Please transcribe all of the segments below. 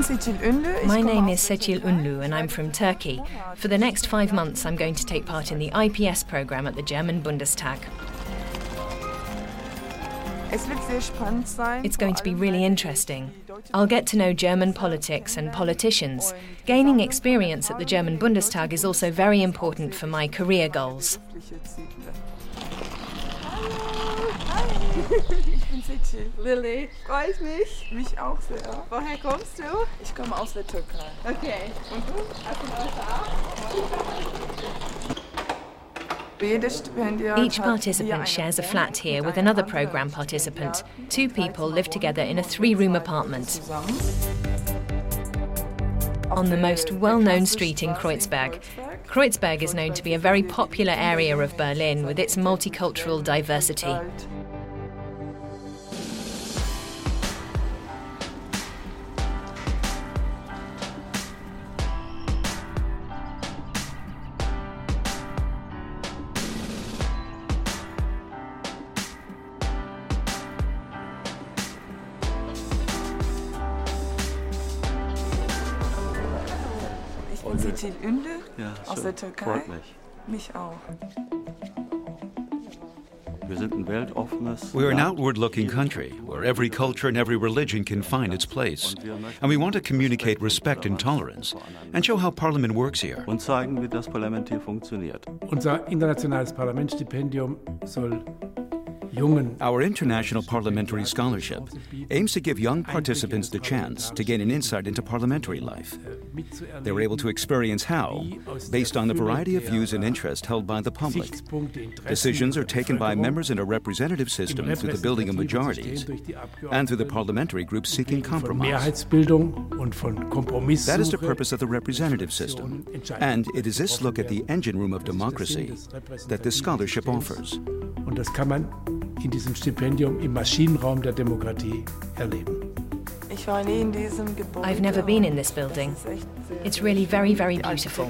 My name is Seçil Ünlü and I'm from Turkey. For the next five months, I'm going to take part in the IPS program at the German Bundestag. It's going to be really interesting. I'll get to know German politics and politicians. Gaining experience at the German Bundestag is also very important for my career goals. Ich bin Seçil. Lilly, freue ich mich. Mich auch sehr. Woher kommst du? Ich komme aus der Türkei. Okay. Und du? Hast du Each participant shares a flat here with another program participant. Two people live together in a three room apartment. On the most well known street in Kreuzberg. Kreuzberg is known to be a very popular area of Berlin with its multicultural diversity. Seçil Ünlü ja, aus der Türkei. Freut mich. Mich auch. We're an outward looking country where every culture and every religion can find its place. And we want to communicate respect and tolerance and show how Parliament works here. Unser internationales Parlamentsstipendium soll our International Parliamentary Scholarship aims to give young participants the chance to gain an insight into parliamentary life. They were able to experience how, based on the variety of views and interests held by the public, decisions are taken by members in a representative system through the building of majorities and through the parliamentary groups seeking compromise. That is the purpose of the representative system, and it is this look at the engine room of democracy that this scholarship offers. Und das kann man in diesem Stipendium im Maschinenraum der Demokratie erleben. I've never been in this building. It's really very, very beautiful.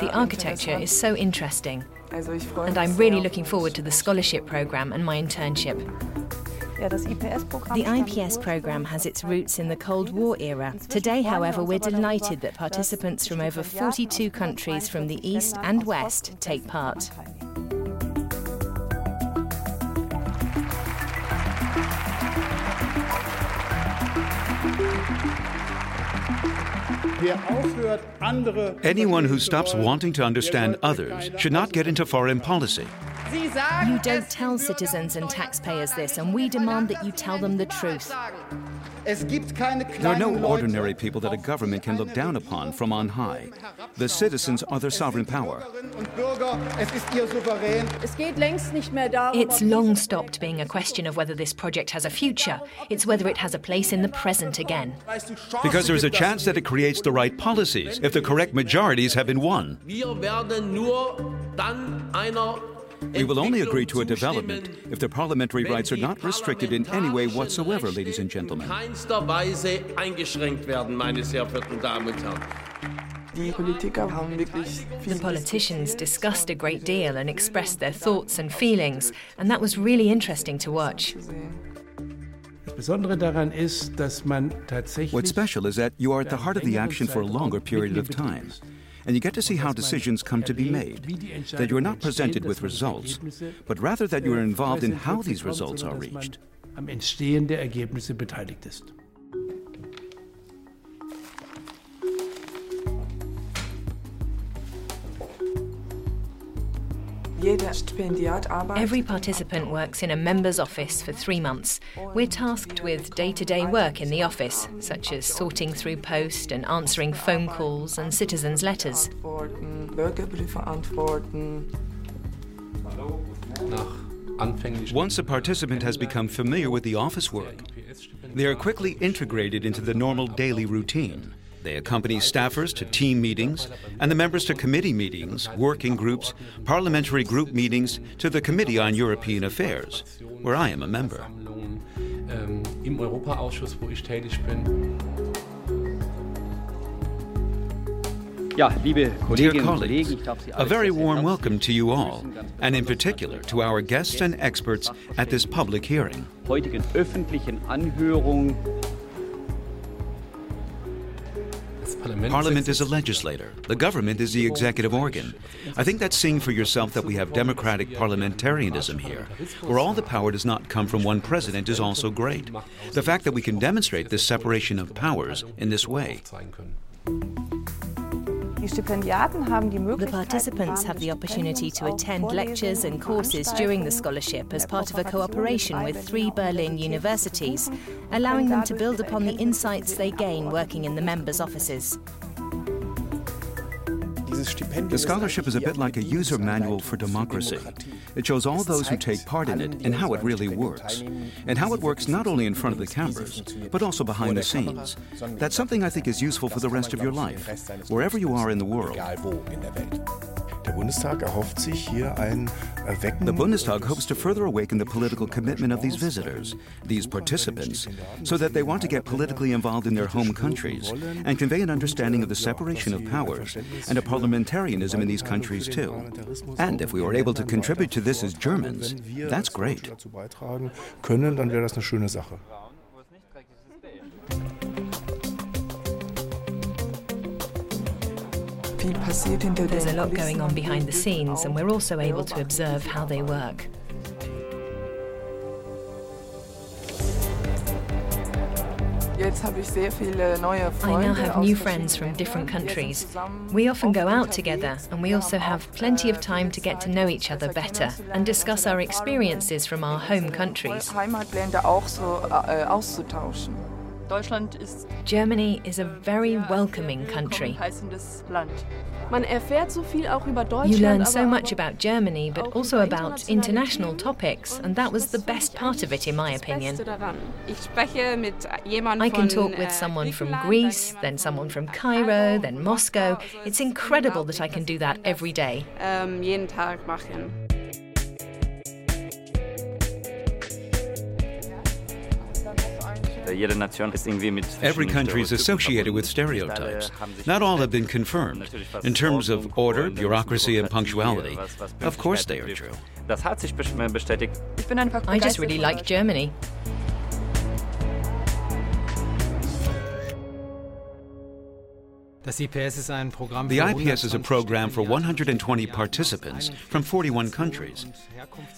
The architecture is so interesting. And I'm really looking forward to the scholarship program and my internship. The IPS program has its roots in the Cold War era. Today, however, we're delighted that participants from over 42 countries from the East and West take part. Anyone who stops wanting to understand others should not get into foreign policy. You don't tell citizens and taxpayers this, and we demand that you tell them the truth. There are no ordinary people that a government can look down upon from on high. The citizens are their sovereign power. It's long stopped being a question of whether this project has a future. It's whether it has a place in the present again. Because there is a chance that it creates the right policies if the correct majorities have been won. We will only agree to a development if the parliamentary rights are not restricted in any way whatsoever, ladies and gentlemen. The politicians discussed a great deal and expressed their thoughts and feelings, and that was really interesting to watch. What's special is that you are at the heart of the action for a longer period of time and you get to see how decisions come to be made. That you are not presented with results, but rather that you are involved in how these results are reached. Am Entstehen der Ergebnisse beteiligt ist. Every participant works in a member's office for three months. We're tasked with day to day work in the office, such as sorting through post and answering phone calls and citizens' letters. Once a participant has become familiar with the office work, they are quickly integrated into the normal daily routine. They accompany staffers to team meetings and the members to committee meetings, working groups, parliamentary group meetings, to the Committee on European Affairs, where I am a member. Dear colleagues, a very warm welcome to you all, and in particular to our guests and experts at this public hearing. Parliament is a legislator, the government is the executive organ. I think that seeing for yourself that we have democratic parliamentarianism here, where all the power does not come from one president, is also great. The fact that we can demonstrate this separation of powers in this way. The participants have the opportunity to attend lectures and courses during the scholarship as part of a cooperation with three Berlin universities, allowing them to build upon the insights they gain working in the members' offices. The scholarship is a bit like a user manual for democracy. It shows all those who take part in it and how it really works. And how it works not only in front of the cameras, but also behind the scenes. That's something I think is useful for the rest of your life, wherever you are in the world. Der Bundestag erhofft sich hier ein Erwecken. The Bundestag hopes to further awaken the political commitment of these visitors, these participants, so that they want to get politically involved in their home countries and convey an understanding of the separation of powers and a parliamentarianism in these countries too. And if we were able to contribute to this as Germans, that's great. Können, dann wäre das eine schöne Sache. There's a lot going on behind the scenes, and we're also able to observe how they work. I now have new friends from different countries. We often go out together, and we also have plenty of time to get to know each other better and discuss our experiences from our home countries. Germany is a very welcoming country. You learn so much about Germany, but also about international topics, and that was the best part of it, in my opinion. I can talk with someone from Greece, then someone from Cairo, then Moscow. It's incredible that I can do that every day. Every country is associated with stereotypes. Not all have been confirmed. In terms of order, bureaucracy, and punctuality, of course they are true. I just really like Germany. The IPS is a program for 120 participants from 41 countries.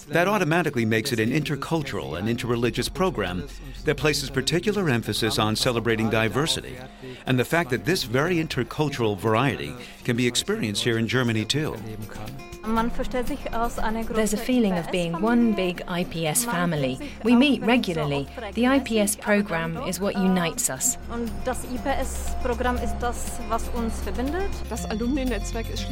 That automatically makes it an intercultural and interreligious program that places particular emphasis on celebrating diversity and the fact that this very intercultural variety can be experienced here in Germany too. There's a feeling of being one big IPS family. We meet regularly. The IPS program is what unites us.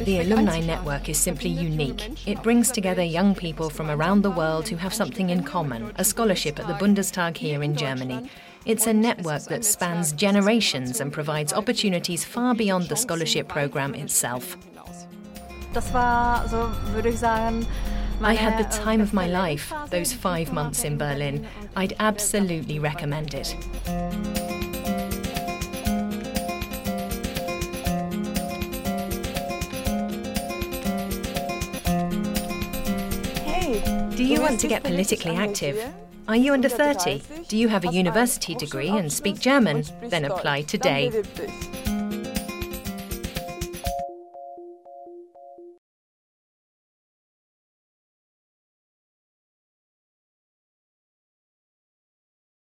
The alumni network is simply unique. It brings together young people from around the world who have something in common a scholarship at the Bundestag here in Germany. It's a network that spans generations and provides opportunities far beyond the scholarship program itself. I had the time of my life those five months in Berlin. I'd absolutely recommend it. Do you want to get politically active? Are you under 30? Do you have a university degree and speak German? Then apply today.